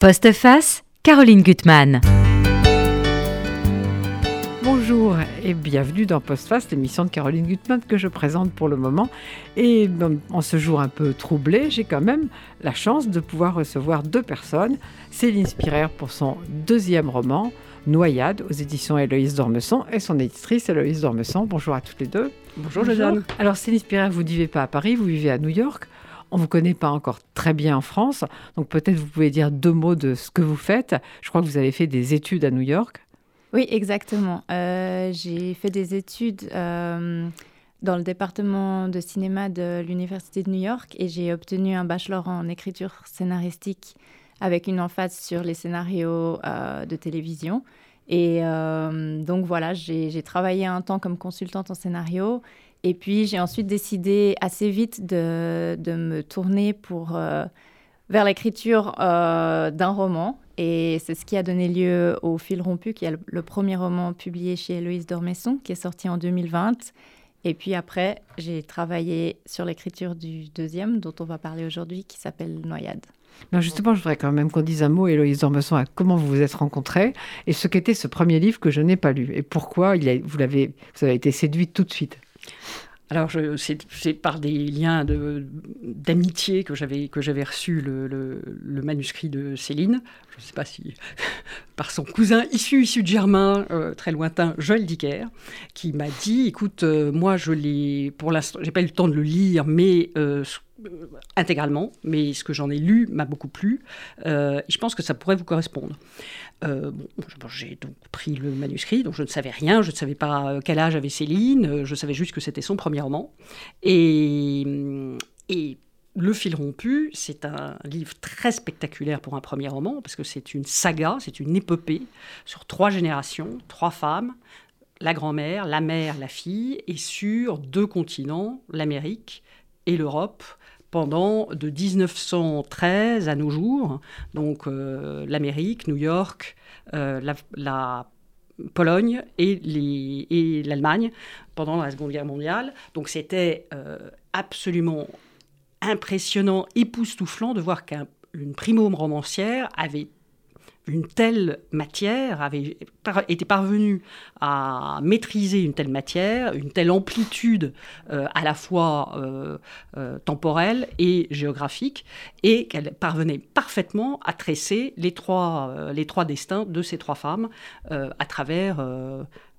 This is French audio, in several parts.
Postface, Caroline Gutmann. Bonjour et bienvenue dans Postface, l'émission de Caroline Gutmann que je présente pour le moment. Et en ce jour un peu troublé, j'ai quand même la chance de pouvoir recevoir deux personnes. Céline Spirer pour son deuxième roman, Noyade, aux éditions Héloïse Dormesson, et son éditrice Héloïse Dormesson. Bonjour à toutes les deux. Bonjour, Bonjour. Alors Céline Spirer, vous ne vivez pas à Paris, vous vivez à New York. On ne vous connaît pas encore très bien en France, donc peut-être vous pouvez dire deux mots de ce que vous faites. Je crois que vous avez fait des études à New York. Oui, exactement. Euh, j'ai fait des études euh, dans le département de cinéma de l'Université de New York et j'ai obtenu un bachelor en écriture scénaristique avec une emphase sur les scénarios euh, de télévision. Et donc voilà, j'ai travaillé un temps comme consultante en scénario et puis j'ai ensuite décidé assez vite de, de me tourner pour, euh, vers l'écriture euh, d'un roman. Et c'est ce qui a donné lieu au Fil rompu, qui est le, premier roman publié chez Héloïse Dormesson, qui est sorti en 2020. Et puis après, j'ai travaillé sur l'écriture du deuxième, dont on va parler aujourd'hui, qui s'appelle Noyade. Non, justement, je voudrais quand même qu'on dise un mot, Héloïse Dormesson, à comment vous vous êtes rencontrés et ce qu'était ce premier livre que je n'ai pas lu et pourquoi il a, vous, l'avez, vous avez été séduite tout de suite. Alors, c'est par des liens d'amitié que j'avais reçu le, le, manuscrit de Céline. Je ne sais pas si par son cousin issu, issu de Germain, euh, très lointain, Joël Dicker, qui m'a dit écoute, euh, moi, je l'ai, pour l'instant, j'ai pas eu le temps de le lire, mais euh, intégralement, mais ce que j'en ai lu m'a beaucoup plu. je pense que ça pourrait vous correspondre. Euh, j'ai donc pris le manuscrit, donc je ne savais rien, je ne savais pas quel âge avait Céline, je savais juste que c'était son premier roman. Et Le fil rompu, c'est un livre très spectaculaire pour un premier roman, parce que c'est une saga, c'est une épopée sur trois générations, trois femmes, la grand-mère, la mère, la fille, et sur deux continents, l'Amérique et l'Europe, pendant de 1913 à nos jours, donc euh, l'Amérique, New York, euh, la, Pologne et l'Allemagne pendant la Seconde Guerre mondiale. Donc c'était euh, absolument impressionnant, époustouflant de voir qu'une primo romancière avait une telle matière, avait été parvenue à maîtriser une telle matière, une telle amplitude euh, à la fois euh, euh, temporelle et géographique, et qu'elle parvenait parfaitement à tresser les trois destins de ces trois femmes à travers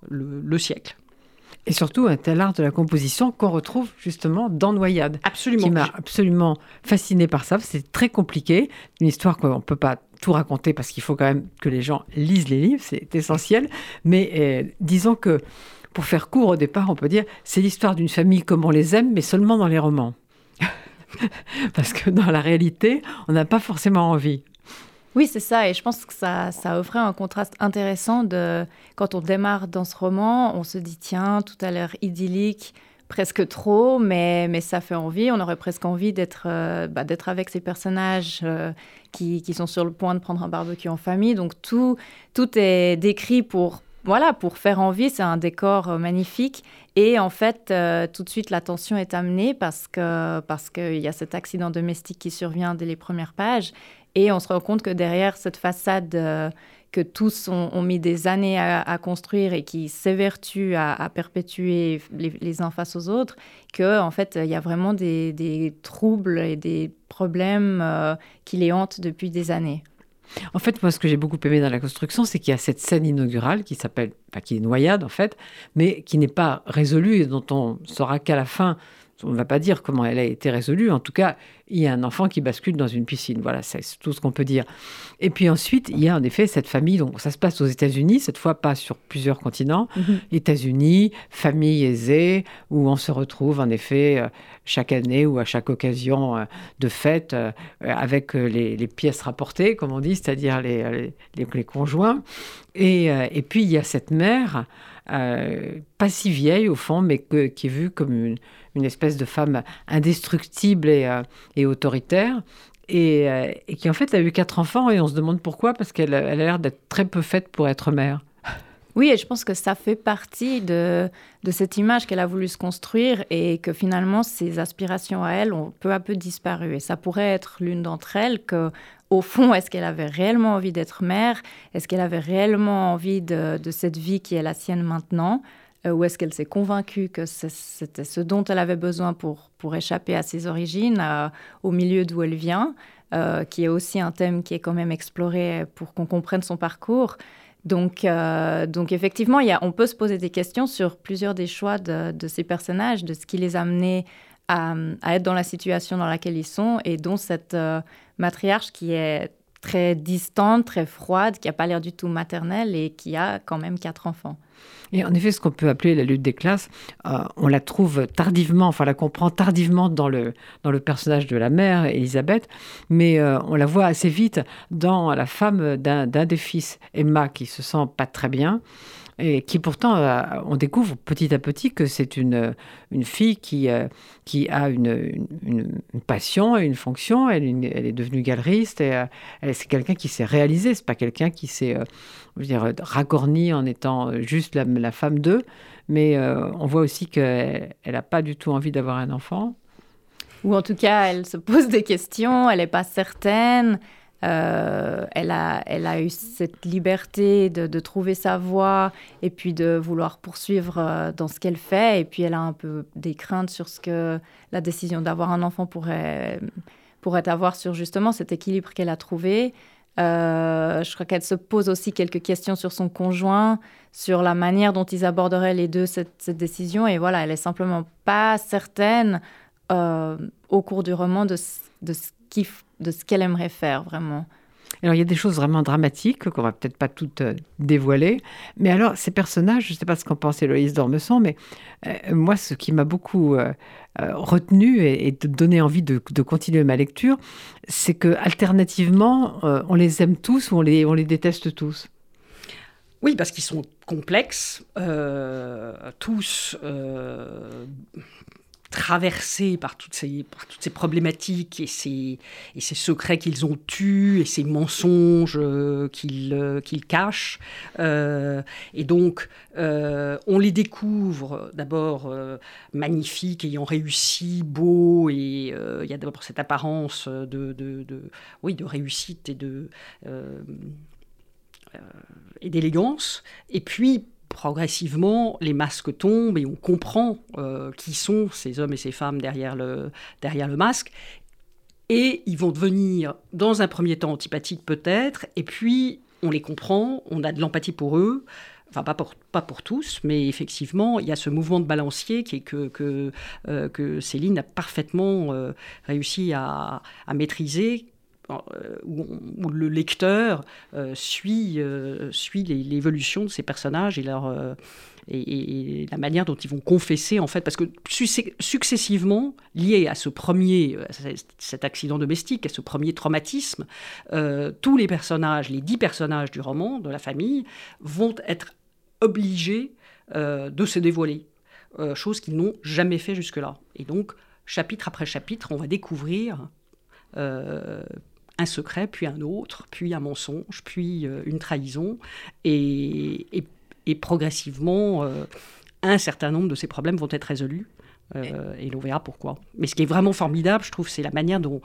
le, siècle. Et surtout un tel art de la composition qu'on retrouve justement dans Noyade. Absolument. Qui m'a absolument fasciné par ça. C'est très compliqué, une histoire qu'on ne peut pas tout raconter parce qu'il faut quand même que les gens lisent les livres, c'est essentiel. Mais euh, disons que pour faire court au départ, on peut dire c'est l'histoire d'une famille comme on les aime, mais seulement dans les romans. parce que dans la réalité, on n'a pas forcément envie. Oui, c'est ça. Et je pense que ça, ça offrait un contraste intéressant de quand on démarre dans ce roman, on se dit tiens, tout a l'air idyllique, presque trop, mais, mais ça fait envie. On aurait presque envie d'être euh, bah, d'être avec ces personnages euh, qui, qui, sont sur le point de prendre un barbecue en famille. Donc tout, tout est décrit pour, voilà, pour faire envie. C'est un décor euh, magnifique. Et en fait, tout de suite, la tension est amenée parce qu'il parce qu'il y a cet accident domestique qui survient dès les premières pages. Et on se rend compte que derrière cette façade que tous ont, mis des années à, construire et qui s'évertuent à, à perpétuer les, uns face aux autres, que en fait il y a vraiment des, troubles et des problèmes euh, qui les hantent depuis des années. En fait, moi, ce que j'ai beaucoup aimé dans la construction, c'est qu'il y a cette scène inaugurale qui s'appelle, enfin, qui est noyade en fait, mais qui n'est pas résolue et dont on saura qu'à la fin on ne va pas dire comment elle a été résolue. En tout cas, il y a un enfant qui bascule dans une piscine. Voilà, c'est tout ce qu'on peut dire. Et puis ensuite, il y a en effet cette famille. Donc, ça se passe aux États-Unis, cette fois pas sur plusieurs continents. Mhm. États-Unis, famille aisée, où on se retrouve en effet euh, chaque année ou à chaque occasion euh, de fête euh, avec les, pièces rapportées, comme on dit, c'est-à-dire les, les, conjoints. Et, et, puis, il y a cette mère, pas si vieille au fond, mais qui est vue comme une une espèce de femme indestructible et, euh, autoritaire. Euh, et, qui en fait a eu quatre enfants et on se demande pourquoi, parce qu'elle a l'air d'être très peu faite pour être mère. Oui, et je pense que ça fait partie de, de cette image qu'elle a voulu se construire et que finalement ses aspirations à elle ont peu à peu disparu. Et ça pourrait être l'une d'entre elles que au fond, est-ce qu'elle avait réellement envie d'être mère? Est-ce qu'elle avait réellement envie de, cette vie qui est la sienne maintenant? Euh, Ou est-ce qu'elle s'est convaincue que c'était ce dont elle avait besoin pour, pour échapper à ses origines, au milieu d'où elle vient, euh, qui est aussi un thème qui est quand même exploré pour qu'on comprenne son parcours? Donc, euh, donc effectivement, on peut se poser des questions sur plusieurs des choix de, de ces personnages, de ce qui les a amenés à, être dans la situation dans laquelle ils sont, et dont cette matriarche qui est très distante, très froide, qui n'a pas l'air du tout maternelle et qui a quand même quatre enfants. Et en effet, ce qu'on peut appeler la lutte des classes, euh, on la trouve tardivement, enfin, la comprend tardivement dans le, dans le personnage de la mère, Elisabeth, mais euh, on la voit assez vite dans la femme d'un des fils, Emma, qui se sent pas très bien et qui pourtant, euh, on découvre petit à petit que c'est une, une fille qui, euh, qui a une, une, passion et une fonction. Elle, est devenue galeriste et euh, c'est quelqu'un qui s'est réalisé. C'est pas quelqu'un qui s'est dire, ragorni en étant juste la femme d'eux. Mais on voit aussi qu'elle n'a pas du tout envie d'avoir un enfant. Ou en tout cas, elle se pose des questions, elle n'est pas certaine. Euh, elle, a, eu cette liberté de, trouver sa voie et puis de vouloir poursuivre euh, dans ce qu'elle fait. Et puis elle a un peu des craintes sur ce que la décision d'avoir un enfant pourrait, avoir sur justement cet équilibre qu'elle a trouvé. Euh, je crois qu'elle se pose aussi quelques questions sur son conjoint, sur la manière dont ils aborderaient les deux cette, décision. Et voilà, elle est simplement pas certaine au cours du roman de, de ce de ce qu'elle aimerait faire vraiment. Alors, il y a des choses vraiment dramatiques qu'on va peut-être pas toutes euh, dévoiler. Mais alors, ces personnages, je ne sais pas ce qu'en pense Héloïse Dormesson, mais euh, moi, ce qui m'a beaucoup euh, retenu et, donné envie de, continuer ma lecture, c'est que alternativement, on les aime tous ou on les, on les déteste tous? Oui, parce qu'ils sont complexes, tous traversés par toutes ces, problématiques et ces, et ces secrets qu'ils ont eus et ces mensonges euh, qu'ils euh, qu'ils cachent. Euh, et donc, on les découvre d'abord magnifiques, ayant réussi, beaux, et il y a d'abord cette apparence de, réussite et et d'élégance. Et puis, progressivement, les masques tombent et on comprend euh, qui sont ces hommes et ces femmes derrière le, derrière le masque. Et ils vont devenir, dans un premier temps, antipathiques peut-être, et puis on les comprend, on a de l'empathie pour eux. Enfin, pas pour, pas pour tous, mais effectivement, il y a ce mouvement de balancier qui est que, que, euh, Céline a parfaitement euh, réussi à, à maîtriser euh, où, le lecteur euh, suit, euh, suit l'évolution de ces personnages et, leur, et, la manière dont ils vont confesser, en fait, parce que successivement, lié à ce premier, cet accident domestique, à ce premier traumatisme, tous les personnages, les dix personnages du roman, de la famille, vont être obligés de se dévoiler, chose qu'ils n'ont jamais fait jusque-là. Et donc, chapitre après chapitre, on va découvrir un secret, puis un autre, puis un mensonge, puis euh, une trahison, et, progressivement, euh, un certain nombre de ces problèmes vont être résolus, euh, et l'on verra pourquoi. Mais ce qui est vraiment formidable, je trouve, c'est la manière dont,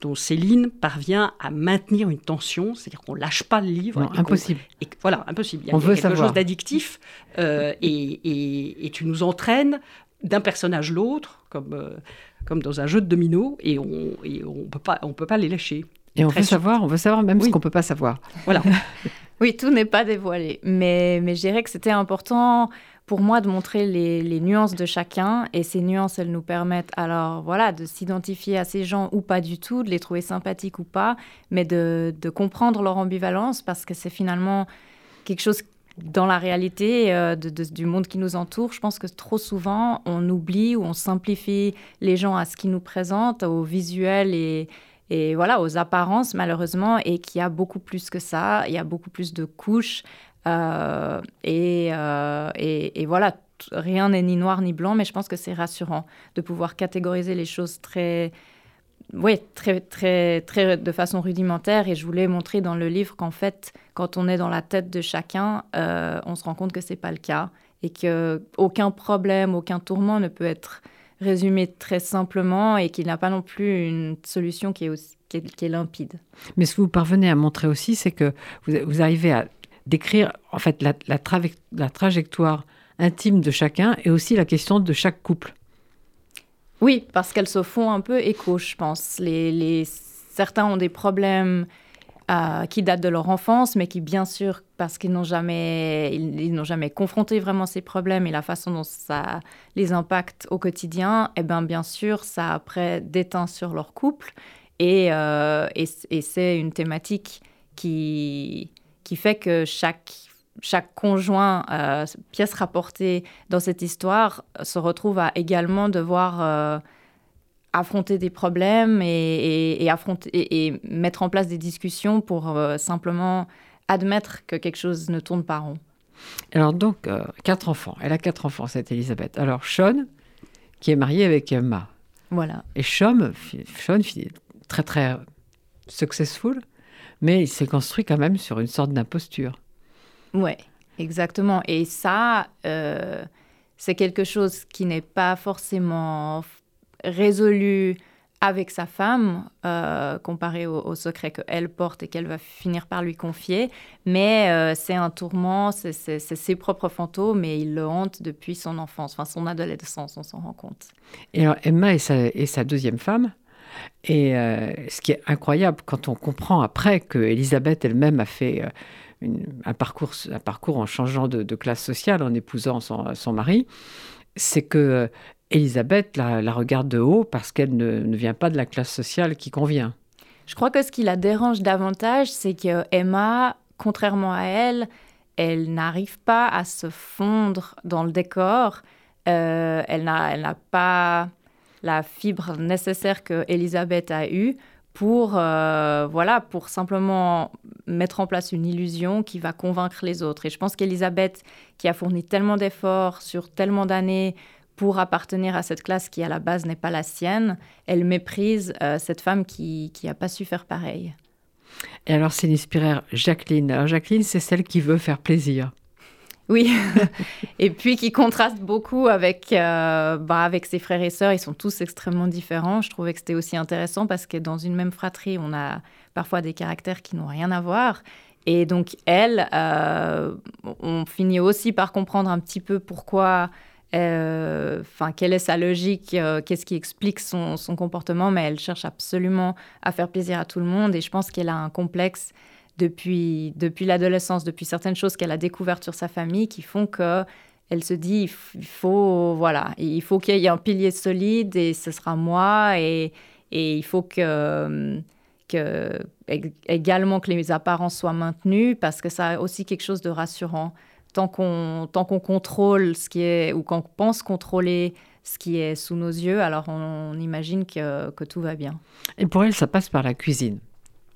dont Céline parvient à maintenir une tension, c'est-à-dire qu'on lâche pas le livre. Non, impossible. Et, voilà, impossible. Il y a, On veut quelque chose d'addictif, et, et, tu nous entraînes d'un personnage l'autre, comme, comme dans un jeu de domino, et on ne on peut, pas, on peut pas les lâcher. Et on veut savoir, on veut savoir même ce qu'on peut pas savoir. Voilà. oui, tout n'est pas dévoilé, mais mais je dirais que c'était important pour moi de montrer les, les, nuances de chacun. Et ces nuances, elles nous permettent alors voilà de s'identifier à ces gens ou pas du tout, de les trouver sympathiques ou pas, mais de, de comprendre leur ambivalence parce que c'est finalement quelque chose dans la réalité euh, de, du monde qui nous entoure, je pense que trop souvent, on oublie ou on simplifie les gens à ce qu'ils nous présentent, au visuel et, et voilà, aux apparences malheureusement, et qu'il y a beaucoup plus que ça, il y a beaucoup plus de couches. Euh, euh, et, voilà, rien n'est ni noir ni blanc, mais je pense que c'est rassurant de pouvoir catégoriser les choses très, oui, très, très, très de façon rudimentaire. Et je voulais montrer dans le livre qu'en fait, quand on est dans la tête de chacun, euh, on se rend compte que c'est pas le cas et que aucun problème, aucun tourment ne peut être résumé très simplement et qu'il n'a pas non plus une solution qui est qui est, qui est limpide. Mais ce que vous parvenez à montrer aussi, c'est que vous, vous arrivez à décrire en fait la, la, trave- la trajectoire intime de chacun et aussi la question de chaque couple. Oui, parce qu'elles se font un peu écho, je pense. Les, les- certains ont des problèmes qui datent de leur enfance, mais qui, bien sûr, parce qu'ils n'ont jamais, ils, n'ont jamais confronté vraiment ces problèmes et la façon dont ça les impacte au quotidien, eh bien, bien sûr, ça après déteint sur leur couple. Et, euh, et c'est une thématique qui, qui fait que chaque, chaque conjoint, euh, pièce rapportée dans cette histoire, se retrouve à également devoir euh, affronter des problèmes et, et- et affronter, et, et mettre en place des discussions pour euh, simplement admettre que quelque chose ne tourne pas rond. Alors donc, euh, quatre enfants. Elle a quatre enfants, cette Elisabeth. Alors Sean, qui est marié avec Emma. Voilà. Et Sean, Sean très très successful, mais il s'est construit quand même sur une sorte d'imposture. Ouais, exactement. Et ça, euh, c'est quelque chose qui n'est pas forcément résolu avec sa femme, euh, comparé au, au secret qu'elle porte et qu'elle va finir par lui confier. Mais euh, c'est un tourment, c'est ses propres fantômes et il le hante depuis son enfance, enfin son adolescence, on s'en rend compte. Et alors Emma est sa, deuxième femme. Et euh, ce qui est incroyable quand on comprend après que Elisabeth elle-même a fait un, parcours, en changeant de, classe sociale, en épousant son, mari, c'est que Elisabeth la, regarde de haut parce qu'elle ne, ne vient pas de la classe sociale qui convient. Je crois que ce qui la dérange davantage, c'est que Emma, contrairement à elle, elle n'arrive pas à se fondre dans le décor. Euh, elle n'a elle n'a pas la fibre nécessaire que Elisabeth a eue pour, euh, voilà, pour simplement mettre en place une illusion qui va convaincre les autres. Et je pense qu'Elisabeth, qui a fourni tellement d'efforts sur tellement d'années pour appartenir à cette classe qui, à la base, n'est pas la sienne, elle méprise euh, cette femme qui n'a pas su faire pareil. Et alors c'est l'inspirée Jacqueline. Alors Jacqueline, c'est celle qui veut faire plaisir. Oui, et puis qui contraste beaucoup avec, euh, bah, avec ses frères et sœurs. Ils sont tous extrêmement différents. Je trouvais que c'était aussi intéressant parce que dans une même fratrie, on a parfois des caractères qui n'ont rien à voir. Et donc, elle, euh, on finit aussi par comprendre un petit peu pourquoi, enfin, quelle est sa logique, euh, qu'est-ce qui explique son, comportement, mais elle cherche absolument à faire plaisir à tout le monde. Et je pense qu'elle a un complexe depuis, depuis l'adolescence, depuis certaines choses qu'elle a découvertes sur sa famille qui font que elle se dit il faut voilà il faut qu'il y ait un pilier solide et ce sera moi et, il faut que, que ég- également que les apparences soient maintenues parce que ça a aussi quelque chose de rassurant tant qu'on tant qu'on contrôle ce qui est ou qu'on pense contrôler ce qui est sous nos yeux alors on, on imagine que, que tout va bien Et pour elle, ça passe par la cuisine.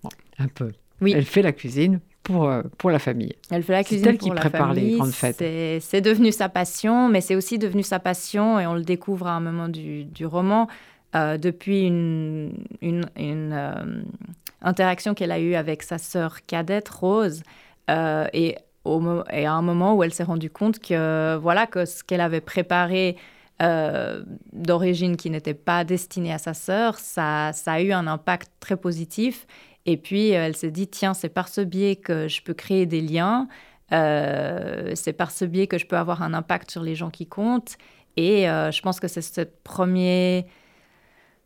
Bon, un peu. Oui. Elle fait la cuisine pour, euh, pour la famille. Elle fait la C'est cuisine elle pour qui la prépare les grandes fêtes. C'est c'est devenu sa passion, mais c'est aussi devenu sa passion, et on le découvre à un moment du, du roman, euh, depuis une, une, une, euh, interaction qu'elle a eue avec sa sœur cadette, Rose, euh, et, et à un moment où elle s'est rendue compte que, voilà, que ce qu'elle avait préparé euh, d'origine qui n'était pas destiné à sa sœur, ça, ça a eu un impact très positif. Et puis, elle s'est dit, tiens, c'est par ce biais que je peux créer des liens, euh, c'est par ce biais que je peux avoir un impact sur les gens qui comptent. Et euh, je pense que c'est ce premier,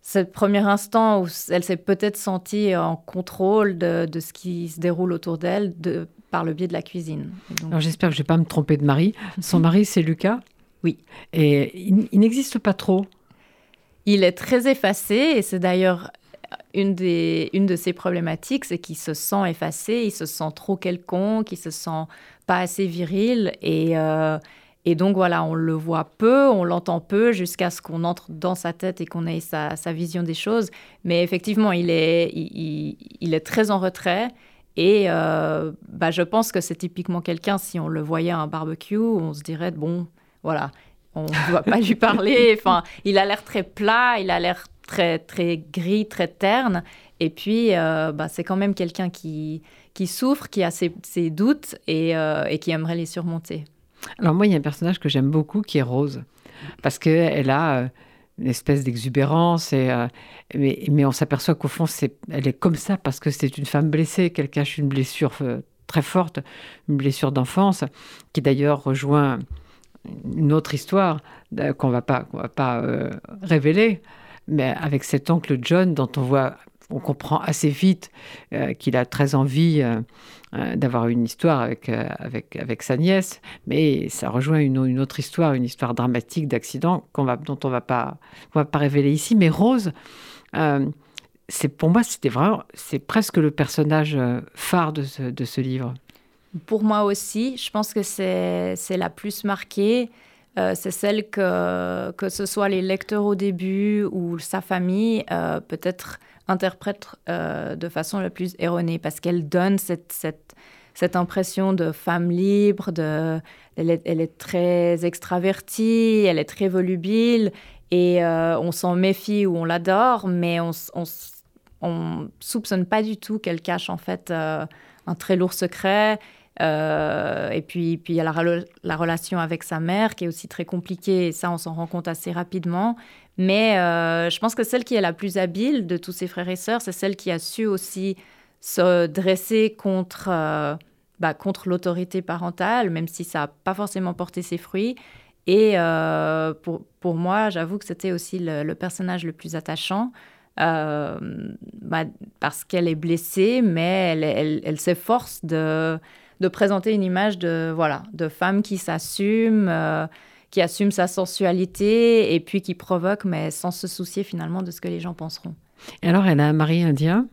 ce premier instant où elle s'est peut-être sentie en contrôle de, de ce qui se déroule autour d'elle de, par le biais de la cuisine. Donc- Alors j'espère que je ne vais pas me tromper de mari. Son mari, c'est Lucas Oui. Et il, il n'existe pas trop. Il est très effacé et c'est d'ailleurs une, des, une de ses problématiques, c'est qu'il se sent effacé, il se sent trop quelconque, il se sent pas assez viril et, euh, et donc voilà, on le voit peu, on l'entend peu jusqu'à ce qu'on entre dans sa tête et qu'on ait sa, sa vision des choses. Mais effectivement, il est, il, il- il est très en retrait. Et euh, bah, je pense que c'est typiquement quelqu'un, si on le voyait à un barbecue, on se dirait, bon, voilà, on ne doit pas lui parler. Enfin, il a l'air très plat, il a l'air très, très gris, très terne. Et puis, euh, bah, c'est quand même quelqu'un qui, qui souffre, qui a ses, ses doutes et, euh, et qui aimerait les surmonter. Alors moi, il y a un personnage que j'aime beaucoup qui est Rose. Parce qu'elle a une espèce d'exubérance. Et, mais, mais, on s'aperçoit qu'au fond, c'est, elle est comme ça parce que c'est une femme blessée, qu'elle cache une blessure très forte, une blessure d'enfance, qui d'ailleurs rejoint une autre histoire qu'on va pas, va pas révéler, mais avec cet oncle John dont on voit on comprend assez vite euh, qu'il a très envie euh, euh, d'avoir une histoire avec, avec, sa nièce, mais ça rejoint une, une autre histoire, une histoire dramatique d'accident va, dont on ne va pas révéler ici. Mais Rose, c'est pour moi, c'était vraiment, c'est presque le personnage phare de ce, de ce livre. Pour moi aussi, je pense que c'est la plus marquée. c'est celle que, que ce soit les lecteurs au début ou sa famille, peut-être interprète euh, de façon la plus erronée parce qu'elle donne cette, cette, cette, impression de femme libre, de, elle, est, elle est très extravertie, elle est très volubile et euh, on s'en méfie ou on l'adore, mais on, on, on, soupçonne pas du tout qu'elle cache en fait euh, un très lourd secret. et puis, puis il y a la, la, relation avec sa mère qui est aussi très compliquée, et ça, on s'en rend compte assez rapidement. Mais euh, je pense que celle qui est la plus habile de tous ses frères et sœurs, c'est celle qui a su aussi se dresser contre, euh, bah, contre l'autorité parentale, même si ça n'a pas forcément porté ses fruits. Et euh, pour, pour, moi, j'avoue que c'était aussi le, personnage le plus attachant. bah, parce qu'elle est blessée, mais elle, elle, elle s'efforce de, de, présenter une image de, voilà, de femme qui s'assume, qui assume sa sensualité et puis qui provoque, mais sans se soucier finalement de ce que les gens penseront. Et alors, elle a un mari indien?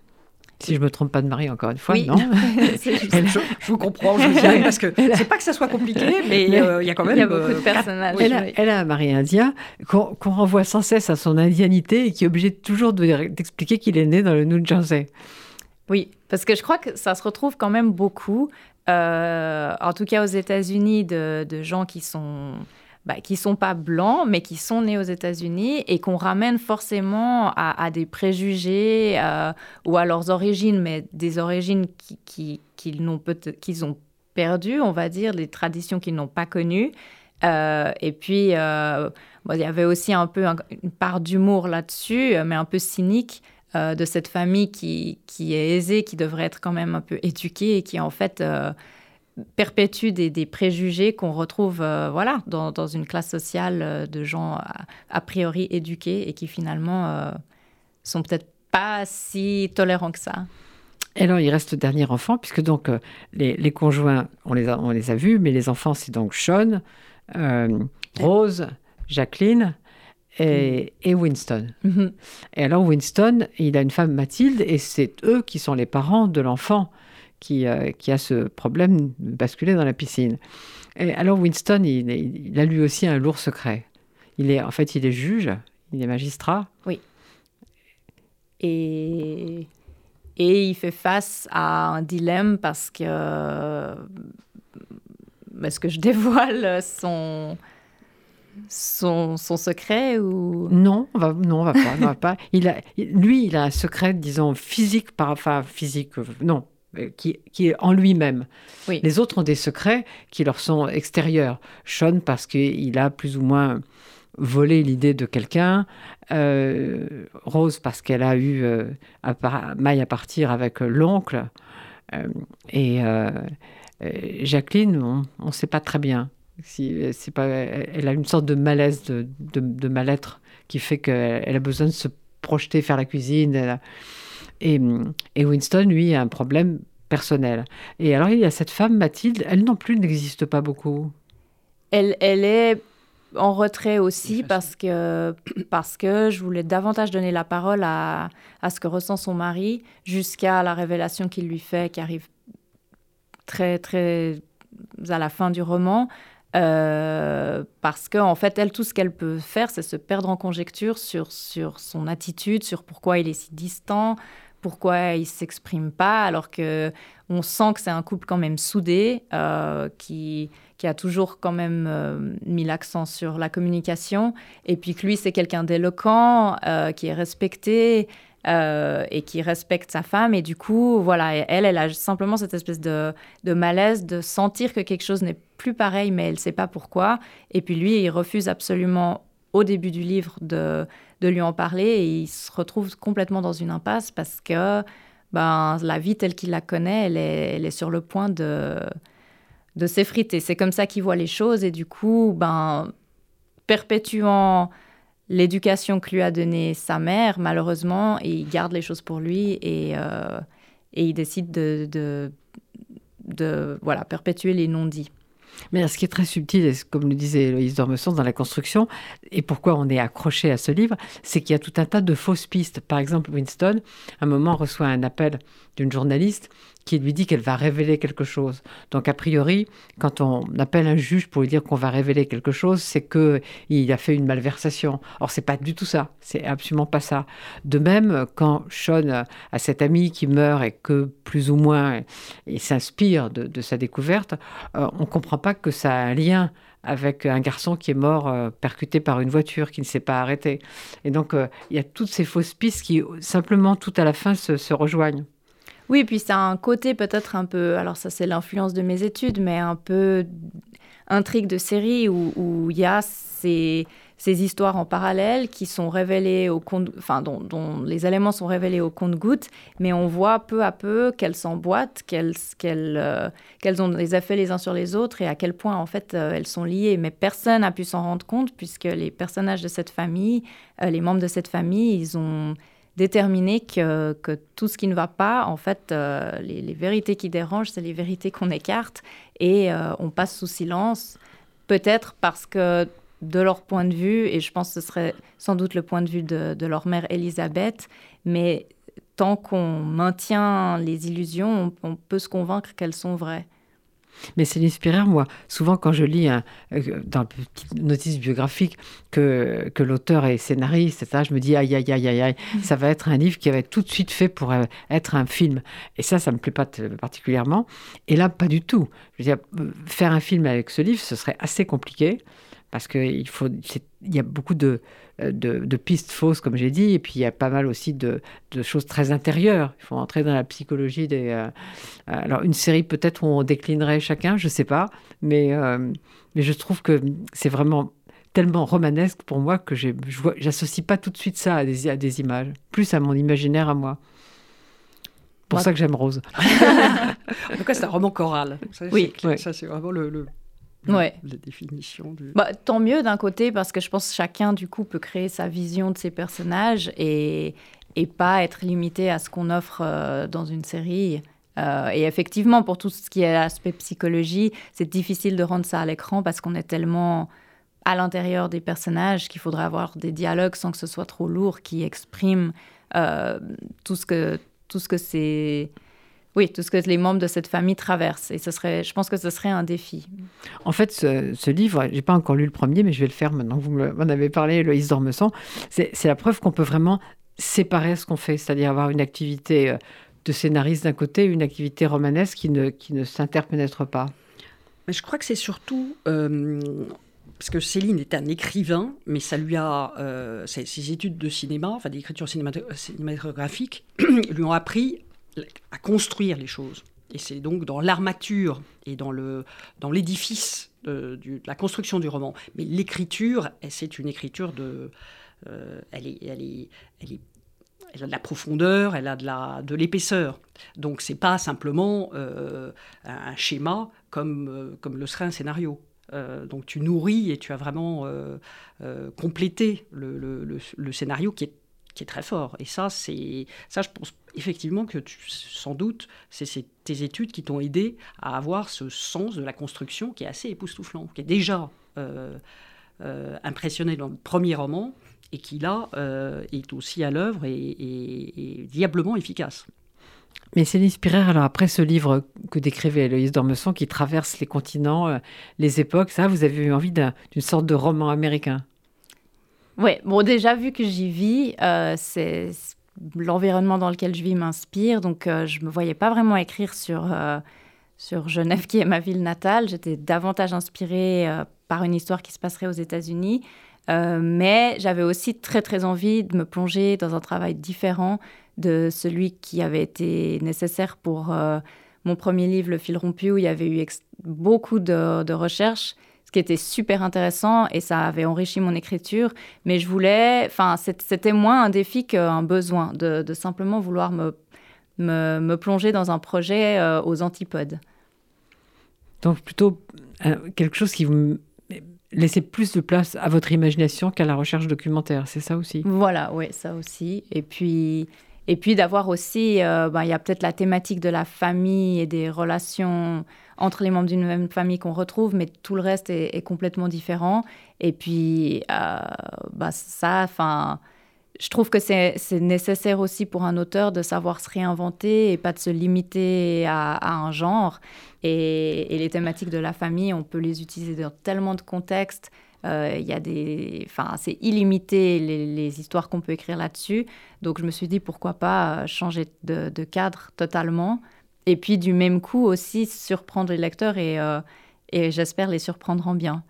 Si je me trompe pas de mari, encore une fois, non je, vous comprends, je dirais, parce que c'est pas que ça soit compliqué, mais euh, il y a quand même... Il y a beaucoup de euh, personnages. Elle a, un mari indien qu'on renvoie sans cesse à son indianité et qui est obligé toujours d'expliquer qu'il est né dans le New Jersey. Oui, parce que je crois que ça se retrouve quand même beaucoup, euh, en tout cas aux États-Unis, de, de gens qui sont bah, qui sont pas blancs, mais qui sont nés aux États-Unis et qu'on ramène forcément à, des préjugés euh, ou à leurs origines, mais des origines qu'ils qu'ils ont perdues, on va dire, des traditions qu'ils n'ont pas connues. Euh, et puis, euh, il y avait aussi un peu une part d'humour là-dessus, mais un peu cynique. de cette famille qui, qui, est aisée, qui devrait être quand même un peu éduquée et qui en fait perpétue des, préjugés qu'on retrouve euh, voilà, dans, une classe sociale euh, de gens a, priori éduqués et qui finalement euh, sont peut-être pas si tolérants que ça. Et alors, il reste le dernier enfant, puisque donc les, conjoints, on les, a, on les a vus, mais les enfants, c'est donc Sean, Rose, Jacqueline et, Winston. Mm-hmm. Et alors, Winston, il a une femme Mathilde, et c'est eux qui sont les parents de l'enfant qui, euh, qui a ce problème de basculer dans la piscine. Et alors Winston, il, a lui aussi un lourd secret. Il est, en fait, il est juge, il est magistrat. Oui. Et, et il fait face à un dilemme parce que... Est-ce que je dévoile son, son, son, secret ou? Non on va non on va pas, on va pas. Il a lui il a un secret disons physique par enfin physique non euh, qui, est en lui-même. Les autres ont des secrets qui leur sont extérieurs. Sean parce qu'il a plus ou moins volé l'idée de quelqu'un. Euh, Rose parce qu'elle a eu euh, maille à partir avec l'oncle. et Jacqueline, on ne sait pas très bien. Si, c'est pas, elle a une sorte de malaise, de, de, mal-être qui fait qu'elle a besoin de se projeter, faire la cuisine. Et, Winston, lui, a un problème personnel. Et alors, il y a cette femme, Mathilde, elle non plus n'existe pas beaucoup. Elle, elle est en retrait aussi parce que, parce que je voulais davantage donner la parole à, à ce que ressent son mari jusqu'à la révélation qu'il lui fait, qui arrive très, très à la fin du roman. Euh, parce qu'en en fait, elle, tout ce qu'elle peut faire, c'est se perdre en conjecture sur, sur son attitude, sur pourquoi il est si distant, pourquoi ils s'expriment pas, alors que on sent que c'est un couple quand même soudé, euh, qui, qui a toujours quand même euh, mis l'accent sur la communication, et puis que lui, c'est quelqu'un d'éloquent, euh, qui est respecté, et qui respecte sa femme. Et du coup, voilà, elle, elle a simplement cette espèce de, de malaise de sentir que quelque chose n'est plus pareil, mais elle ne sait pas pourquoi. Et puis lui, il refuse absolument au début du livre de, de lui en parler et il se retrouve complètement dans une impasse parce que ben, la vie telle qu'il la connaît, elle est, sur le point de, de s'effriter. C'est comme ça qu'il voit les choses et du coup, ben, perpétuant l'éducation que lui a donnée sa mère, malheureusement, il garde les choses pour lui et, euh, et il décide de, de, de voilà, perpétuer les non-dits. Mais ce qui est très subtil, comme le disait Loïse Dormesson dans la construction, et pourquoi on est accroché à ce livre, c'est qu'il y a tout un tas de fausses pistes. Par exemple, Winston, à un moment, reçoit un appel d'une journaliste qui lui dit qu'elle va révéler quelque chose. Donc, a priori, quand on appelle un juge pour lui dire qu'on va révéler quelque chose, c'est que il a fait une malversation. Or, c'est pas du tout ça. C'est absolument pas ça. De même, quand Sean a cet ami qui meurt et que plus ou moins il s'inspire de, sa découverte, euh, on comprend pas que ça a un lien avec un garçon qui est mort euh, percuté par une voiture qui ne s'est pas arrêté. Et donc, euh, il y a toutes ces fausses pistes qui, simplement, tout à la fin, se rejoignent. Oui, puis ça a un côté peut-être un peu, alors ça c'est l'influence de mes études, mais un peu intrigue de série où il y a ces, ces, histoires en parallèle qui sont révélées au compte, enfin dont, les éléments sont révélés au compte-gouttes, mais on voit peu à peu qu'elles s'emboîtent, qu'elles euh, ont des effets les uns sur les autres et à quel point en fait euh, elles sont liées. Mais personne n'a pu s'en rendre compte puisque les personnages de cette famille, euh, les membres de cette famille, ils ont déterminer que, que, tout ce qui ne va pas, en fait, euh, les, vérités qui dérangent, c'est les vérités qu'on écarte et euh, on passe sous silence, peut-être parce que de leur point de vue, et je pense que ce serait sans doute le point de vue de, leur mère Elisabeth, mais tant qu'on maintient les illusions, on, on peut se convaincre qu'elles sont vraies. Mais c'est l'inspirateur, moi. Souvent, quand je lis un, euh, dans une petite notice biographique que, que l'auteur est scénariste, etc., je me dis aïe, aïe, aïe, aïe, aïe, mm. ça va être un livre qui va être tout de suite fait pour euh, être un film. Et ça, ça ne me plaît pas particulièrement. Et là, pas du tout. Je veux dire, faire un film avec ce livre, ce serait assez compliqué parce qu'il faut, il y a beaucoup de, de, pistes fausses, comme j'ai dit, et puis il y a pas mal aussi de, de, choses très intérieures. Il faut entrer dans la psychologie des. Euh, alors, une série peut-être où on déclinerait chacun, je ne sais pas, mais, euh, mais je trouve que c'est vraiment tellement romanesque pour moi que je n'associe pas tout de suite ça à des, à des images, plus à mon imaginaire à moi. Pour ça que j'aime Rose. en tout cas, c'est un roman choral. Ça, oui, ça c'est vraiment le, le ouais. la définition. Du... Bah, tant mieux d'un côté, parce que je pense que chacun, du coup, peut créer sa vision de ses personnages et, et pas être limité à ce qu'on offre euh, dans une série. Euh, et effectivement, pour tout ce qui est aspect psychologie, c'est difficile de rendre ça à l'écran parce qu'on est tellement à l'intérieur des personnages qu'il faudrait avoir des dialogues sans que ce soit trop lourd qui expriment euh, tout ce que tout ce que c'est oui, tout ce que les membres de cette famille traversent. Et ce serait, je pense que ce serait un défi. En fait, ce, ce livre, j'ai pas encore lu le premier, mais je vais le faire maintenant que vous m'en avez parlé, Loïs Dormesson. C'est la preuve qu'on peut vraiment séparer ce qu'on fait, c'est-à-dire avoir une activité euh, de scénariste d'un côté, une activité romanesque qui ne, qui ne s'interpénètre pas. Mais je crois que c'est surtout euh, parce que Céline est un écrivain, mais ça lui a euh, ses, études de cinéma, enfin d'écriture cinématographique, lui ont appris à construire les choses. Et c'est donc dans l'armature et dans le dans l'édifice de, la construction du roman. Mais l'écriture, c'est une écriture de, euh, elle est, elle est, elle est elle a de la profondeur, elle a de la de l'épaisseur. Donc c'est pas simplement euh, un schéma comme euh, comme le serait un scénario. donc tu nourris et tu as vraiment complété le, le, le, scénario qui est qui est très fort. Et ça, c'est ça, je pense effectivement que tu, sans doute, c'est tes études qui t'ont aidé à avoir ce sens de la construction qui est assez époustouflant, qui est déjà euh, euh, impressionné dans le premier roman et qui là euh, est aussi à l'œuvre et, diablement efficace. Mais c'est l'inspirateur, alors après ce livre que décrivait Héloïse Dormesson, qui traverse les continents, les époques, ça, vous avez eu envie d'une sorte de roman américain? Oui, bon, déjà, vu que j'y vis, euh, c'est l'environnement dans lequel je vis m'inspire. Donc, euh, je ne me voyais pas vraiment écrire sur, euh, sur Genève, qui est ma ville natale. J'étais davantage inspirée par une histoire qui se passerait aux États-Unis. mais j'avais aussi très, très envie de me plonger dans un travail différent de celui qui avait été nécessaire pour mon premier livre, Le fil rompu, où il y avait eu beaucoup de, de recherches qui était super intéressant et ça avait enrichi mon écriture. Mais je voulais, enfin, c'était moins un défi qu'un besoin de, simplement vouloir me, me, plonger dans un projet euh, aux antipodes. Donc plutôt euh, quelque chose qui vous laissait plus de place à votre imagination qu'à la recherche documentaire, c'est ça aussi? Voilà, oui, ça aussi. Et puis, et puis d'avoir aussi, ben, il y a peut-être la thématique de la famille et des relations entre les membres d'une même famille qu'on retrouve, mais tout le reste est, complètement différent. Et puis, bah, ça, enfin, je trouve que c'est nécessaire aussi pour un auteur de savoir se réinventer et pas de se limiter à, un genre. Et, les thématiques de la famille, on peut les utiliser dans tellement de contextes. Euh, il y a des, enfin, c'est illimité les, histoires qu'on peut écrire là-dessus. Donc, je me suis dit pourquoi pas euh, changer de, de cadre totalement et puis du même coup aussi surprendre les lecteurs et, euh, et j'espère les surprendre en bien.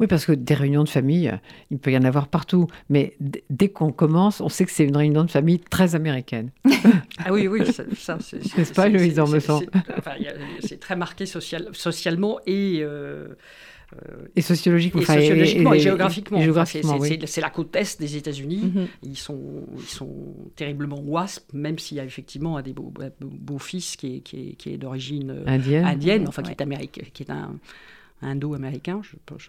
Oui, parce que des réunions de famille, il peut y en avoir partout. Mais dès qu'on commence, on sait que c'est une réunion de famille très américaine. ah oui, oui, ça, c'est... N'est-ce pas, Louise, me semble C'est très marqué social, socialement et... Euh, et sociologiquement, et, sociologiquement et, géographiquement. c'est la côte est des États-Unis. Mhm. Ils, sont, ils sont terriblement wasp, même s'il y a effectivement un des beaux-fils qui est, qui est, d'origine euh, indienne. indienne, enfin qui est qui est un indo-américain. Je, je,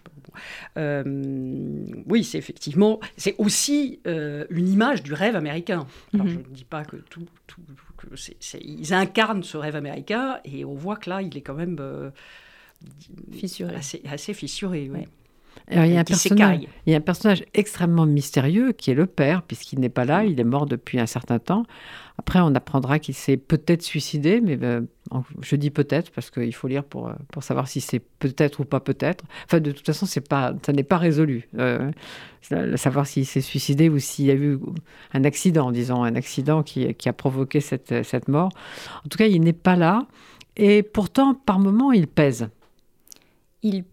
euh, oui, c'est effectivement, c'est aussi euh, une image du rêve américain. Alors, mhm. Je ne dis pas que tout, tout que ils incarnent ce rêve américain et on voit que là, il est quand même fissuré. Assez, fissuré, oui. il, y a un personnage, il y a un personnage extrêmement mystérieux qui est le père, puisqu'il n'est pas là, il est mort depuis un certain temps. Après, on apprendra qu'il s'est peut-être suicidé, mais euh, je dis peut-être parce qu'il faut lire pour, euh, pour savoir si c'est peut-être ou pas peut-être. Enfin, de toute façon, c'est pas, ça n'est pas résolu. Euh, savoir s'il s'est suicidé ou s'il y a eu un accident, disons, un accident qui, qui a provoqué cette, cette mort. En tout cas, il n'est pas là. Et pourtant, par moments, il pèse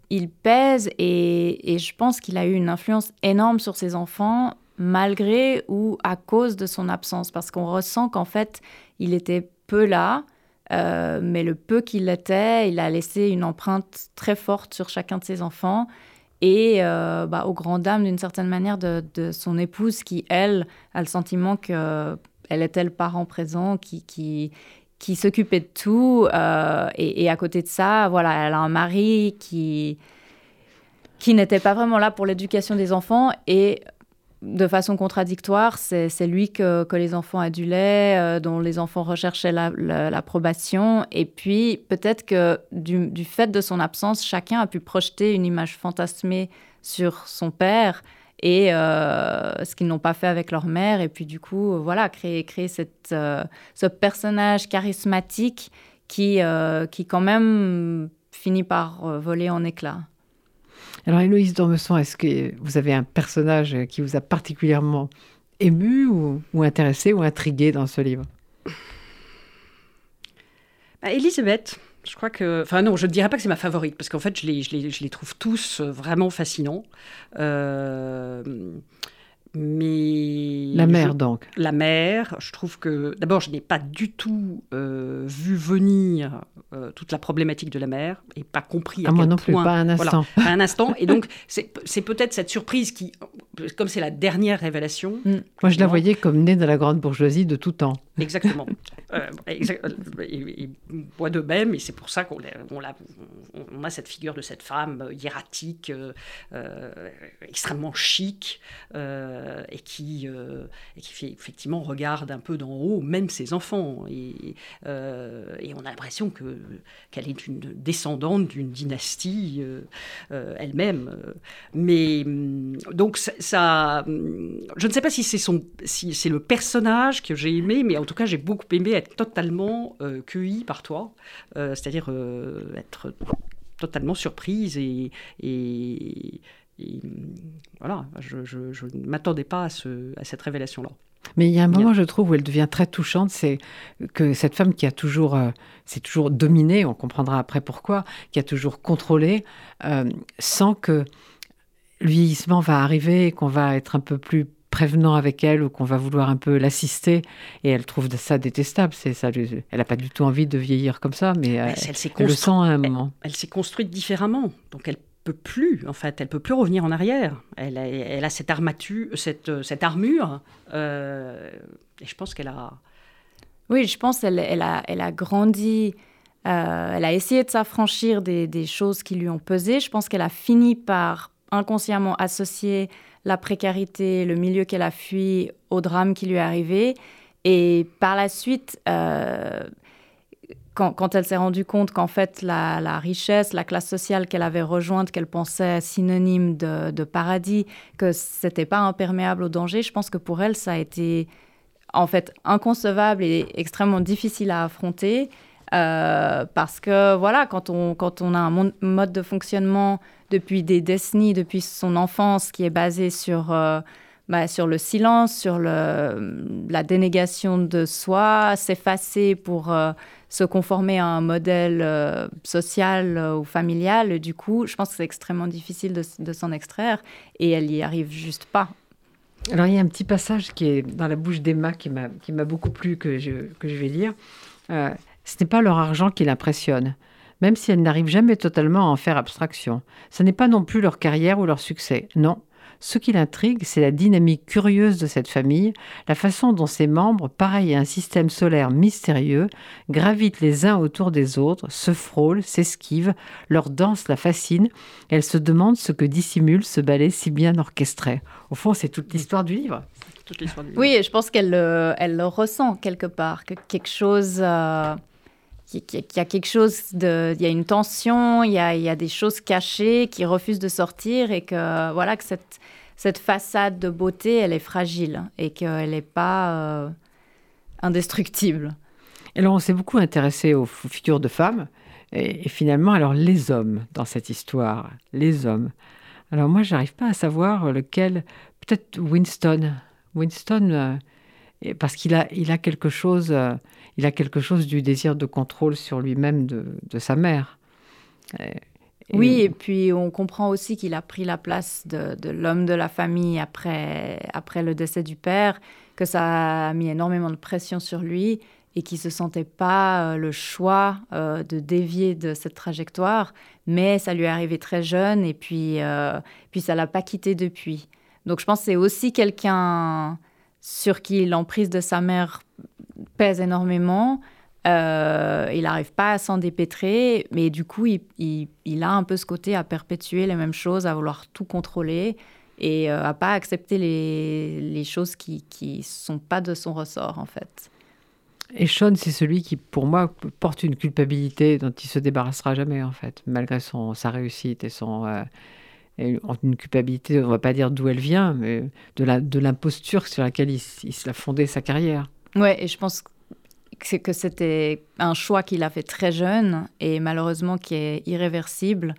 il, pèse et, je pense qu'il a eu une influence énorme sur ses enfants malgré ou à cause de son absence. Parce qu'on ressent qu'en fait il était peu là euh, mais le peu qu'il était il a laissé une empreinte très forte sur chacun de ses enfants. Et euh, bah, au grand dam d'une certaine manière de, son épouse qui elle a le sentiment que elle était le parent présent qui, qui, qui s'occupait de tout. Euh, et, à côté de ça, voilà, elle a un mari qui, qui n'était pas vraiment là pour l'éducation des enfants. Et de façon contradictoire, c'est lui que, que, les enfants adulaient, euh, dont les enfants recherchaient l'approbation. et puis, peut-être que du, du, fait de son absence, chacun a pu projeter une image fantasmée sur son père et euh, ce qu'ils n'ont pas fait avec leur mère. Et puis du coup, voilà, créer, créer cette, euh, ce personnage charismatique qui, euh, qui quand même finit par voler en éclats. Alors Héloïse Dormesson, est-ce que vous avez un personnage qui vous a particulièrement ému ou, ou intéressé ou intrigué dans ce livre? Bah, Elisabeth, je crois que. Enfin, non, je ne dirais pas que c'est ma favorite, parce qu'en fait, je les, trouve tous euh, vraiment fascinants. Euh, mais la mère donc. La mère, je trouve que d'abord je n'ai pas du tout euh, vu venir euh, toute la problématique de la mère et pas compris à, à ah, moi non plus, pas un instant. un instant. Et donc c'est peut-être cette surprise qui, comme c'est la dernière révélation. Mm. Moi je la voyais comme née de la grande bourgeoisie de tout temps. Exactement. euh, et, moi de même, et c'est pour ça qu'on on, on, a cette figure de cette femme hiératique, extrêmement chic. Euh, et, qui, euh, qui fait, effectivement regarde un peu d'en haut, même ses enfants. Et, euh, on a l'impression que, qu'elle est une descendante d'une dynastie elle-même. Mais hum, donc ça, hum, je ne sais pas si c'est, le personnage que j'ai aimé, mais en tout cas j'ai beaucoup aimé être totalement cueilli par toi, c'est-à-dire être totalement surprise et, et voilà, je, ne m'attendais pas à, ce, à cette révélation-là. Mais il y a un moment, je trouve, où elle devient très touchante, c'est que cette femme qui a toujours, euh, c'est toujours dominé, on comprendra après pourquoi, qui a toujours contrôlé, euh, sent que le vieillissement va arriver, qu'on va être un peu plus prévenant avec elle ou qu'on va vouloir un peu l'assister. Et elle trouve ça détestable c'est ça elle n'a pas du tout envie de vieillir comme ça mais, euh, elle, le sent à un moment. elle s'est construite différemment. Donc elle peut plus, en fait, elle peut plus revenir en arrière. Elle a, elle a cette, armature, cette, cette armure, euh, et je pense qu'elle a... Oui, je pense qu'elle elle a, elle a grandi, euh, elle a essayé de s'affranchir des, des, choses qui lui ont pesé. Je pense qu'elle a fini par inconsciemment associer la précarité, le milieu qu'elle a fui au drame qui lui est arrivé. Et par la suite, euh, quand, elle s'est rendue compte qu'en fait, la, richesse, la classe sociale qu'elle avait rejointe, qu'elle pensait synonyme de, paradis, que c'était pas imperméable au danger, je pense que pour elle, ça a été en fait inconcevable et extrêmement difficile à affronter. Euh, parce que voilà, quand on, quand on a un mode de fonctionnement depuis des décennies, depuis son enfance, qui est basé sur euh, bah, sur le silence, sur le, la dénégation de soi, s'effacer pour euh, se conformer à un modèle euh, social euh, ou familial. Du coup, je pense que c'est extrêmement difficile de, s'en extraire et elle n'y arrive juste pas. Alors, il y a un petit passage qui est dans la bouche d'Emma qui m'a beaucoup plu, que je, que je vais lire. ce n'est pas leur argent qui l'impressionne même si elle n'arrive jamais totalement à en faire abstraction. Ce n'est pas non plus leur carrière ou leur succès. Non, ce qui l'intrigue, c'est la dynamique curieuse de cette famille, la façon dont ses membres, pareil à un système solaire mystérieux, gravitent les uns autour des autres, se frôlent, s'esquivent, leur danse la fascine. Elle se demande ce que dissimule ce ballet si bien orchestré. Au fond, c'est toute l'histoire du livre. Oui, et je pense qu'elle le, elle le ressent quelque part, que quelque chose... Euh, qu'il y a quelque chose de, il y a une tension, il y a, il y a, des choses cachées qui refusent de sortir et que voilà que cette, cette façade de beauté, elle est fragile et qu'elle n'est pas euh, indestructible. Alors on s'est beaucoup intéressé aux figures de femmes et, finalement alors les hommes dans cette histoire, les hommes. Alors moi j'arrive pas à savoir lequel, peut-être Winston, Winston euh, parce qu'il a, il a quelque chose. Euh, il a quelque chose du désir de contrôle sur lui-même de, sa mère. Oui, et puis on comprend aussi qu'il a pris la place de, l'homme de la famille après, après le décès du père, que ça a mis énormément de pression sur lui et qu'il ne se sentait pas euh, le choix euh, de dévier de cette trajectoire, mais ça lui est arrivé très jeune et puis, euh, puis ça l'a pas quitté depuis. Donc je pense que c'est aussi quelqu'un sur qui l'emprise de sa mère pèse énormément. Euh, il n'arrive pas à s'en dépêtrer, mais du coup, il, a un peu ce côté à perpétuer les mêmes choses, à vouloir tout contrôler et euh, à pas accepter les, choses qui ne sont pas de son ressort, en fait. Et Sean, c'est celui qui, pour moi, porte une culpabilité dont il se débarrassera jamais, en fait, malgré son, sa réussite et son... Euh, une culpabilité, on ne va pas dire d'où elle vient, mais de l'imposture sur laquelle il, il a fondé sa carrière. Ouais, et je pense que c'était un choix qu'il a fait très jeune et malheureusement qui est irréversible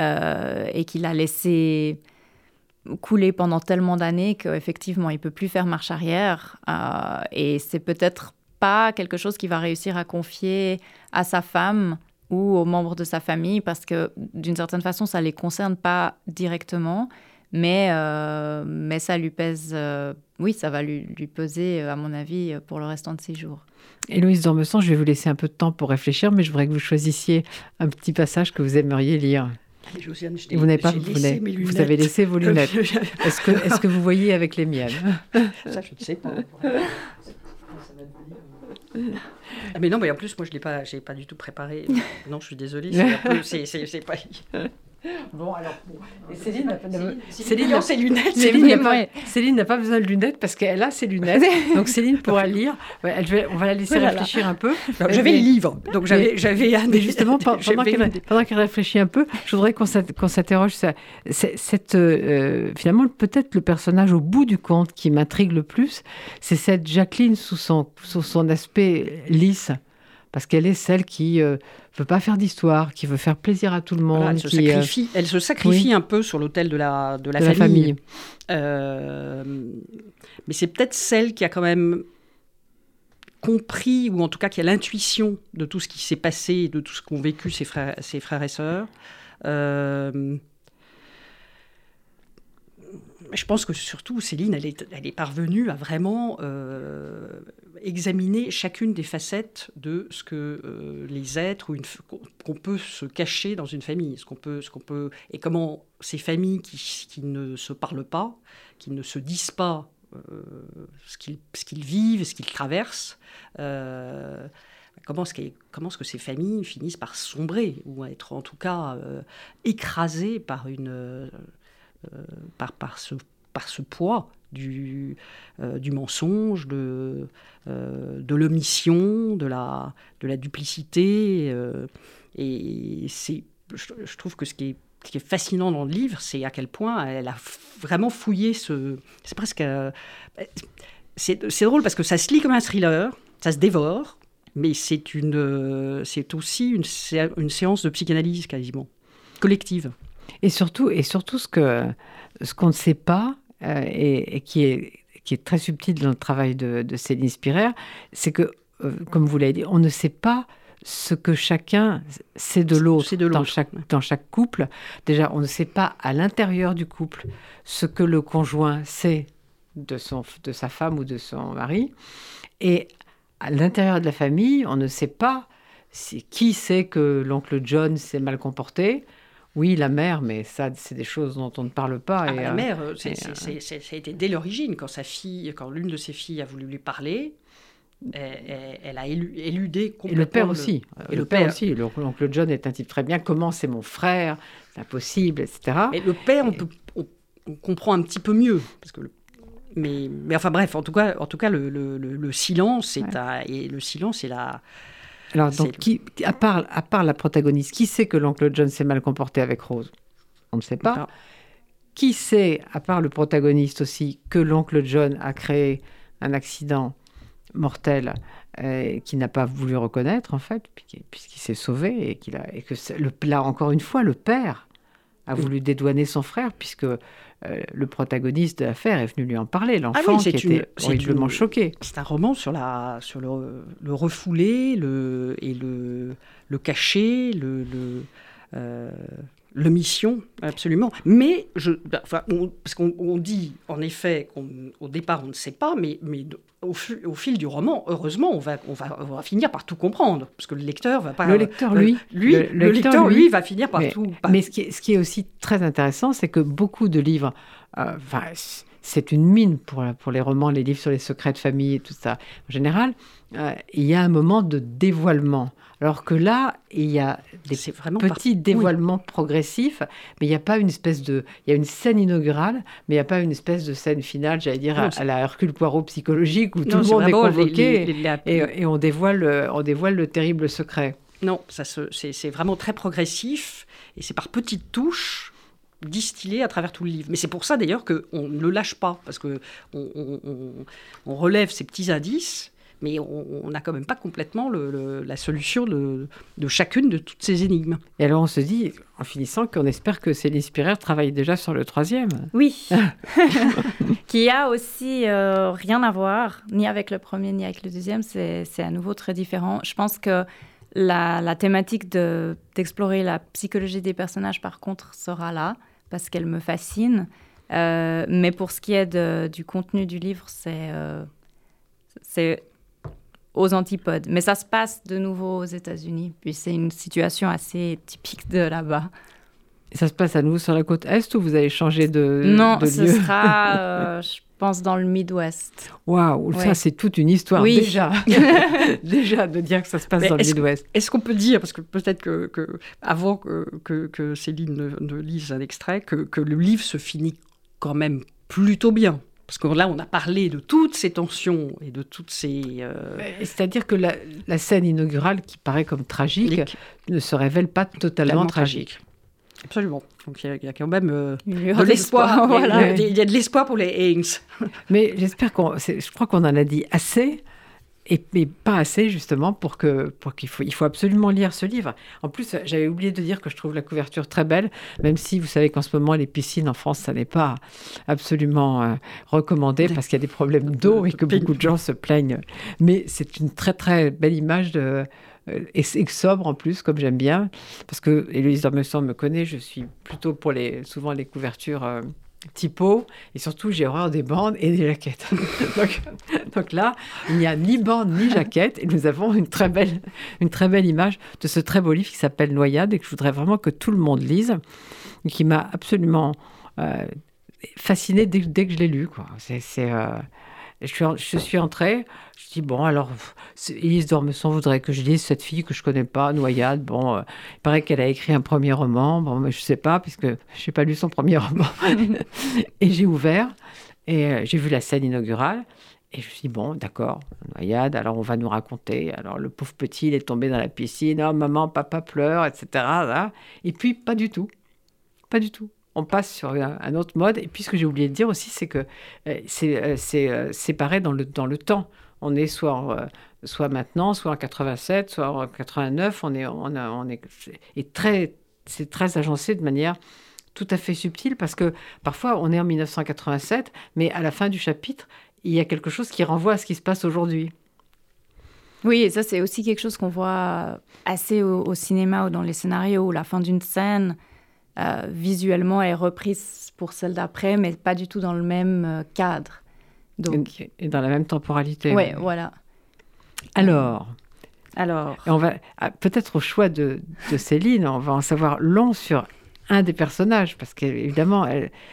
euh, et qu'il a laissé couler pendant tellement d'années qu'effectivement il peut plus faire marche arrière euh, et c'est peut-être pas quelque chose qu'il va réussir à confier à sa femme ou aux membres de sa famille parce que d'une certaine façon ça les concerne pas directement mais, euh, mais ça lui pèse, euh, oui, ça va lui, lui, peser, euh, à mon avis, pour le restant de ses jours. Héloïse Dormesson, je vais vous laisser un peu de temps pour réfléchir, mais je voudrais que vous choisissiez un petit passage que vous aimeriez lire. Josiane, vous n'avez pas, vous, vous, avez laissé vos lunettes. Est-ce que, est que vous voyez avec les miennes? Ça, je ne sais pas. Ah mais non, mais en plus, moi, je l'ai pas, pas du tout préparé. Non, je suis désolée. C'est pas. Bon, alors. Céline n'a pas, Céline, n'a besoin de lunettes parce qu'elle a ses lunettes. donc Céline pourra lire. Elle, on va la laisser réfléchir un peu. J'avais le livre. Donc j'avais, j'avais Mais justement, pendant qu'elle, réfléchit un peu, je voudrais qu'on, s'interroge. cette, euh, finalement, peut-être le personnage au bout du conte qui m'intrigue le plus, c'est cette Jacqueline sous son, sous son aspect lisse parce qu'elle est celle qui ne euh, veut pas faire d'histoire, qui veut faire plaisir à tout le monde. elle, se euh, sacrifie, elle se sacrifie un peu sur l'autel de la, de la famille. Euh, mais c'est peut-être celle qui a quand même compris, ou en tout cas qui a l'intuition de tout ce qui s'est passé, de tout ce qu'ont vécu ses frères, ses frères et sœurs. Je pense que surtout, Céline, elle est, est parvenue à vraiment euh, examiner chacune des facettes de ce que euh, les êtres, ou qu'on peut se cacher dans une famille, ce qu'on peut, ce qu'on peut, et comment ces familles qui, qui, ne se parlent pas, qui ne se disent pas euh, ce qu'ils vivent, ce qu'ils traversent, comment est-ce, que, comment est-ce que ces familles finissent par sombrer, ou être en tout cas écrasées par une par, par, ce, par ce poids du, euh, mensonge, de, euh, de l'omission, de la, duplicité. et c'est, je, trouve que ce qui est, fascinant dans le livre, c'est à quel point elle a vraiment fouillé ce... C'est presque... c'est, drôle parce que ça se lit comme un thriller, ça se dévore, mais c'est, une, c'est aussi une séance de psychanalyse quasiment, collective. Et surtout, et surtout ce que ce qu'on ne sait pas euh, et, qui est qui est très subtil dans le travail de, Céline Spirer, c'est que, euh, comme vous l'avez dit, on ne sait pas ce que chacun sait de l'autre dans chaque, dans chaque couple. Déjà, on ne sait pas à l'intérieur du couple ce que le conjoint sait de, son, de sa femme ou de son mari. Et à l'intérieur de la famille, on ne sait pas qui sait que l'oncle John s'est mal comporté, oui, la mère, mais ça, c'est des choses dont on ne parle pas. Ah, la euh, mère, euh, ça a été dès l'origine, quand sa fille, quand l'une de ses filles a voulu lui parler, elle, a éludé complètement. Et le père aussi. Et le, père, aussi. L'oncle John est un type très bien. Comment c'est mon frère? C'est impossible, etc. Et le père, on, peut, on, comprend un petit peu mieux. Parce que mais, mais enfin bref, en tout cas, en tout cas le, le, silence est et le silence est la alors, donc, qui, à, part, à part la protagoniste, qui sait que l'oncle John s'est mal comporté avec Rose? On ne sait pas. Qui sait, à part le protagoniste aussi, que l'oncle John a créé un accident mortel euh, qu'il n'a pas voulu reconnaître, en fait, puisqu'il s'est sauvé et, qu'il a, et que le, là, encore une fois, le père a voulu dédouaner son frère, puisque euh, le protagoniste de l'affaire est venu lui en parler, ah l'enfant qui était horriblement choqué. C'est un roman sur, la, sur le, le refoulé le, et le, le caché, le, le, euh, le mission, absolument. Mais, je, enfin, parce qu'on dit en effet qu'au départ on ne sait pas, mais, mais au, au, fil du roman, heureusement, on va, on, va, on va finir par tout comprendre, parce que le lecteur va pas. Le lecteur, lui, lui, le, lecteur, lui, va finir par tout. Mais ce qui, est, ce qui est aussi très intéressant, c'est que beaucoup de livres, euh, enfin, c'est une mine pour, pour les romans, les livres sur les secrets de famille et tout ça. En général, euh, il y a un moment de dévoilement. Alors que là, il y a des petits dévoilements progressifs, mais il n'y a pas une espèce de... Il y a une scène inaugurale, mais il n'y a pas une espèce de scène finale, j'allais dire, à, la Hercule Poirot psychologique, où tout le monde est convoqué et, on, dévoile, on dévoile le terrible secret. Non, c'est vraiment très progressif, et c'est par petites touches distillé à travers tout le livre. Mais c'est pour ça d'ailleurs qu'on ne le lâche pas, parce qu'on on, relève ces petits indices, mais on n'a quand même pas complètement la solution de, chacune de toutes ces énigmes. Et alors on se dit, en finissant, qu'on espère que Céline Spirer travaille déjà sur le troisième. Oui, qui a aussi euh, rien à voir, ni avec le premier, ni avec le deuxième, c'est à nouveau très différent. Je pense que la, thématique d'explorer la psychologie des personnages, par contre, sera là parce qu'elle me fascine. Euh, mais pour ce qui est du contenu du livre, euh, c'est aux antipodes. Mais ça se passe de nouveau aux États-Unis, puis c'est une situation assez typique de là-bas. ça se passe à nouveau sur la côte est ou vous avez changé de Non, ce sera, euh, je pense, dans le Midwest. Waouh, ça c'est toute une histoire oui. déjà. déjà de dire que ça se passe dans le Midwest. Est-ce qu'on peut dire, parce que peut-être que, avant que, que, Céline ne, lise un extrait, que, que le livre se finit quand même plutôt bien parce que là, on a parlé de toutes ces tensions et de toutes ces... Euh, c'est-à-dire que la, scène inaugurale, qui paraît comme tragique, ne se révèle pas totalement tragique. Absolument. Donc il y, a quand même euh, de l'espoir. Il, y a de l'espoir pour les Haynes. Mais j'espère qu'on... Je crois qu'on en a dit assez et, pas assez justement pour que pour qu'il faut il faut absolument lire ce livre. En plus, j'avais oublié de dire que je trouve la couverture très belle, même si vous savez qu'en ce moment les piscines en France ça n'est pas absolument euh, recommandé parce qu'il y a des problèmes d'eau et que beaucoup de gens se plaignent. Mais c'est une très très belle image de et, sobre en plus, comme j'aime bien, parce que Héloïse Dormesson me connaît, je suis plutôt pour les, souvent les couvertures euh, et surtout j'ai horreur des bandes et des jaquettes. donc, donc, là, il n'y a ni bande ni jaquette, et nous avons une très belle, une très belle image de ce très beau livre qui s'appelle Noyade, et que je voudrais vraiment que tout le monde lise, et qui m'a absolument euh, fascinée dès, dès, que je l'ai lu. Euh, je, suis, je suis entrée, je dis, bon, alors, Elise d'Ormesson voudrait que je lise cette fille que je connais pas, Noyade. Bon, euh, il paraît qu'elle a écrit un premier roman. Bon, mais je sais pas, puisque je n'ai pas lu son premier roman. et j'ai ouvert, et euh, j'ai vu la scène inaugurale. Et je me suis dit, bon, d'accord, noyade, alors on va nous raconter. Alors le pauvre petit, il est tombé dans la piscine, oh maman, papa pleure, etc. Là. Et puis, pas du tout. Pas du tout on passe sur un, autre mode. Et puis, ce que j'ai oublié de dire aussi, c'est que euh, c'est euh, séparé dans le, dans le temps. On est soit, soit maintenant, soit en 87, soit en 89. On est, on est, et c'est très agencé de manière tout à fait subtile parce que parfois on est en 1987, mais à la fin du chapitre, il y a quelque chose qui renvoie à ce qui se passe aujourd'hui. Oui, et ça c'est aussi quelque chose qu'on voit assez au, au, cinéma ou dans les scénarios, où la fin d'une scène euh, visuellement est reprise pour celle d'après, mais pas du tout dans le même euh, cadre. Donc... Et, dans la même temporalité. Ouais, voilà. Alors, alors. on va ah, peut-être au choix de, de, Céline, on va en savoir long sur un des personnages, parce qu'évidemment,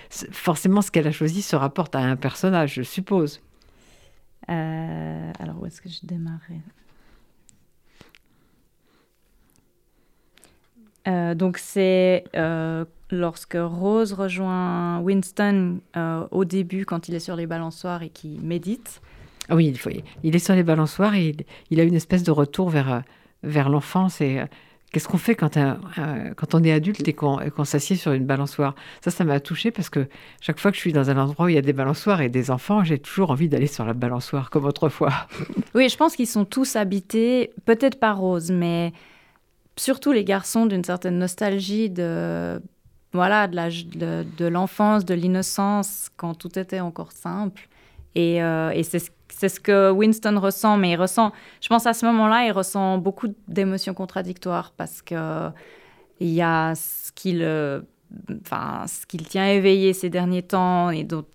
forcément, ce qu'elle a choisi se rapporte à un personnage, je suppose. Euh, alors, où est-ce que je démarrais? Euh, donc c'est euh, lorsque Rose rejoint Winston euh, au début quand il est sur les balançoires et qui médite. Ah oui, il, faut, il est sur les balançoires et il, il, a une espèce de retour vers, vers l'enfance et qu'est-ce qu'on fait quand, un, quand on est adulte et qu'on qu s'assied sur une balançoire? Ça, ça m'a touché parce que chaque fois que je suis dans un endroit où il y a des balançoires et des enfants, j'ai toujours envie d'aller sur la balançoire comme autrefois. Oui, je pense qu'ils sont tous habités, peut-être par Rose, mais surtout les garçons d'une certaine nostalgie de voilà de, l'enfance, de l'innocence, quand tout était encore simple. Et, euh, c'est ce que Winston ressent, mais il ressent, je pense à ce moment-là, il ressent beaucoup d'émotions contradictoires parce que il y a ce qu'il enfin, tient éveillé ces derniers temps et dont,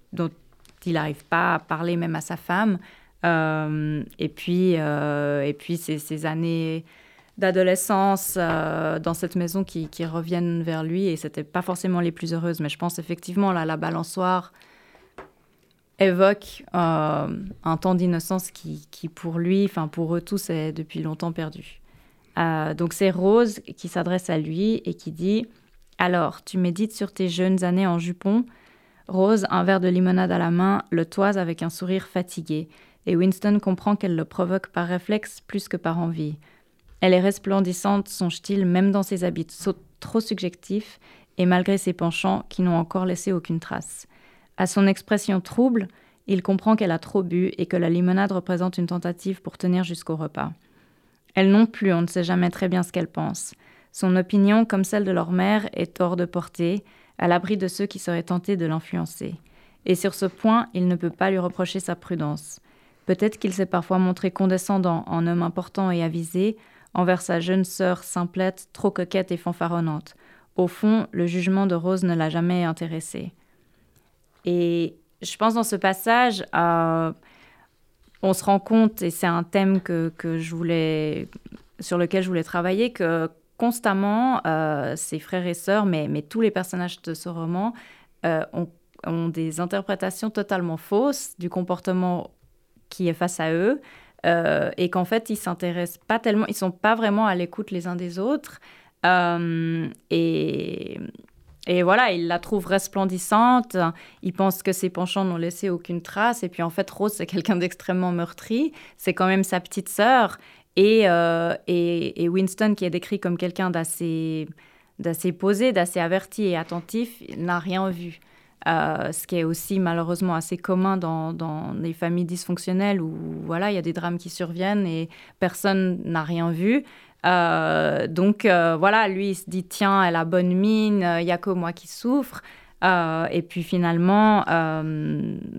il n'arrive pas à parler même à sa femme. Euh, et puis, euh, et puis ces années d'adolescence euh, dans cette maison qui, qui, reviennent vers lui et c'était pas forcément les plus heureuses mais je pense effectivement là la balançoire évoque euh, un temps d'innocence qui, qui, pour lui enfin pour eux tous est depuis longtemps perdu. Euh, donc c'est Rose qui s'adresse à lui et qui dit alors tu médites sur tes jeunes années en jupon. Rose un verre de limonade à la main le toise avec un sourire fatigué et Winston comprend qu'elle le provoque par réflexe plus que par envie Elle est resplendissante, son style, même dans ses habits trop subjectifs, et malgré ses penchants qui n'ont encore laissé aucune trace. À son expression trouble, il comprend qu'elle a trop bu et que la limonade représente une tentative pour tenir jusqu'au repas. Elle non plus, on ne sait jamais très bien ce qu'elle pense. Son opinion, comme celle de leur mère, est hors de portée, à l'abri de ceux qui seraient tentés de l'influencer. Et sur ce point, il ne peut pas lui reprocher sa prudence. Peut-être qu'il s'est parfois montré condescendant en homme important et avisé, envers sa jeune sœur simplette, trop coquette et fanfaronnante. Au fond, le jugement de Rose ne l'a jamais intéressé. Et je pense dans ce passage, euh, on se rend compte, et c'est un thème que, que, je voulais, sur lequel je voulais travailler, que constamment, euh, ses frères et sœurs, mais, mais, tous les personnages de ce roman, euh, ont, des interprétations totalement fausses du comportement qui est face à eux, euh, et qu'en fait, ils s'intéressent pas tellement, ils sont pas vraiment à l'écoute les uns des autres. Euh, et, voilà, il la trouve resplendissante. Il pense que ses penchants n'ont laissé aucune trace. Et puis en fait, Rose, c'est quelqu'un d'extrêmement meurtri. C'est quand même sa petite sœur. Et, euh, Winston, qui est décrit comme quelqu'un d'assez posé, d'assez averti et attentif, n'a rien vu. Euh, ce qui est aussi malheureusement assez commun dans, dans les familles dysfonctionnelles où voilà, il y a des drames qui surviennent et personne n'a rien vu. Euh, donc euh, voilà, lui, il se dit, tiens, elle a bonne mine, il n'y a que moi qui souffre. Et puis finalement,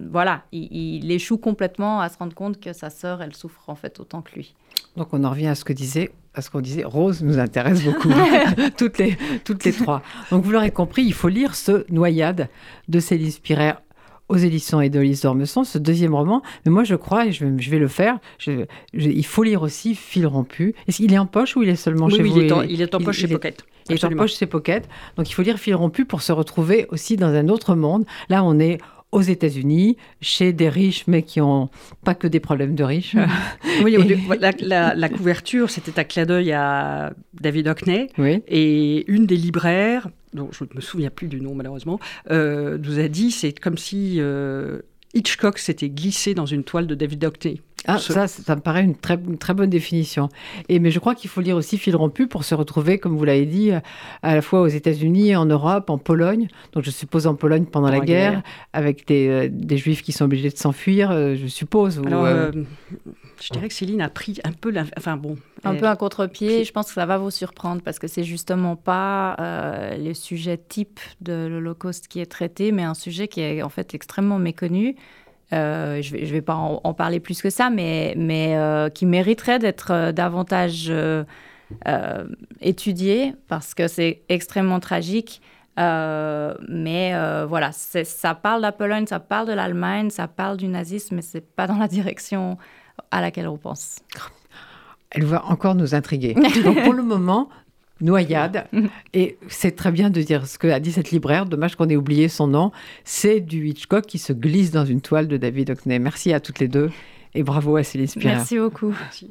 voilà, il, il, échoue complètement à se rendre compte que sa sœur, elle souffre en fait autant que lui. Donc on en revient à ce que disait à ce qu'on disait, Rose nous intéresse beaucoup, toutes, les, toutes les trois. Donc vous l'aurez compris, il faut lire ce Noyade de Céline Spirer aux éditions et de d'Ormesson, ce deuxième roman. Mais moi, je crois, et je vais, je vais le faire, il faut lire aussi Fil rompu. Est-ce qu'il est en poche ou il est seulement chez vous il est, en, il est en poche chez Pocket. Il est en poche chez Pocket. Donc il faut lire Fil rompu pour se retrouver aussi dans un autre monde. Là, on est aux États-Unis, chez des riches, mais qui n'ont pas que des problèmes de riches. oui, la, couverture, c'était un clin d'œil à David Hockney. Oui. Et une des libraires, dont je ne me souviens plus du nom malheureusement, euh, nous a dit c'est comme si euh, Hitchcock s'était glissé dans une toile de David Hockney. Ah, ça, ça me paraît une très, très bonne définition. Et, mais je crois qu'il faut lire aussi Fil rompu pour se retrouver, comme vous l'avez dit, à la fois aux États-Unis, en Europe, en Pologne. Donc je suppose en Pologne pendant la, guerre, avec des, euh, des, Juifs qui sont obligés de s'enfuir, euh, je suppose. Alors, euh, je dirais que Céline a pris un peu, enfin bon, un peu un contre-pied. Je pense que ça va vous surprendre parce que c'est justement pas le sujet type de l'Holocauste qui est traité, mais un sujet qui est en fait extrêmement méconnu. Euh, je ne vais, pas en, parler plus que ça, mais, euh, qui mériterait d'être euh, davantage étudié parce que c'est extrêmement tragique. mais voilà, ça parle de la Pologne, ça parle de l'Allemagne, ça parle du nazisme, mais c'est pas dans la direction à laquelle on pense. Elle va encore nous intriguer. Pour le moment, Noyade. Et c'est très bien de dire ce que a dit cette libraire. Dommage qu'on ait oublié son nom. C'est du Hitchcock qui se glisse dans une toile de David Hockney. Merci à toutes les deux et bravo à Céline Spirer. Merci beaucoup. Merci.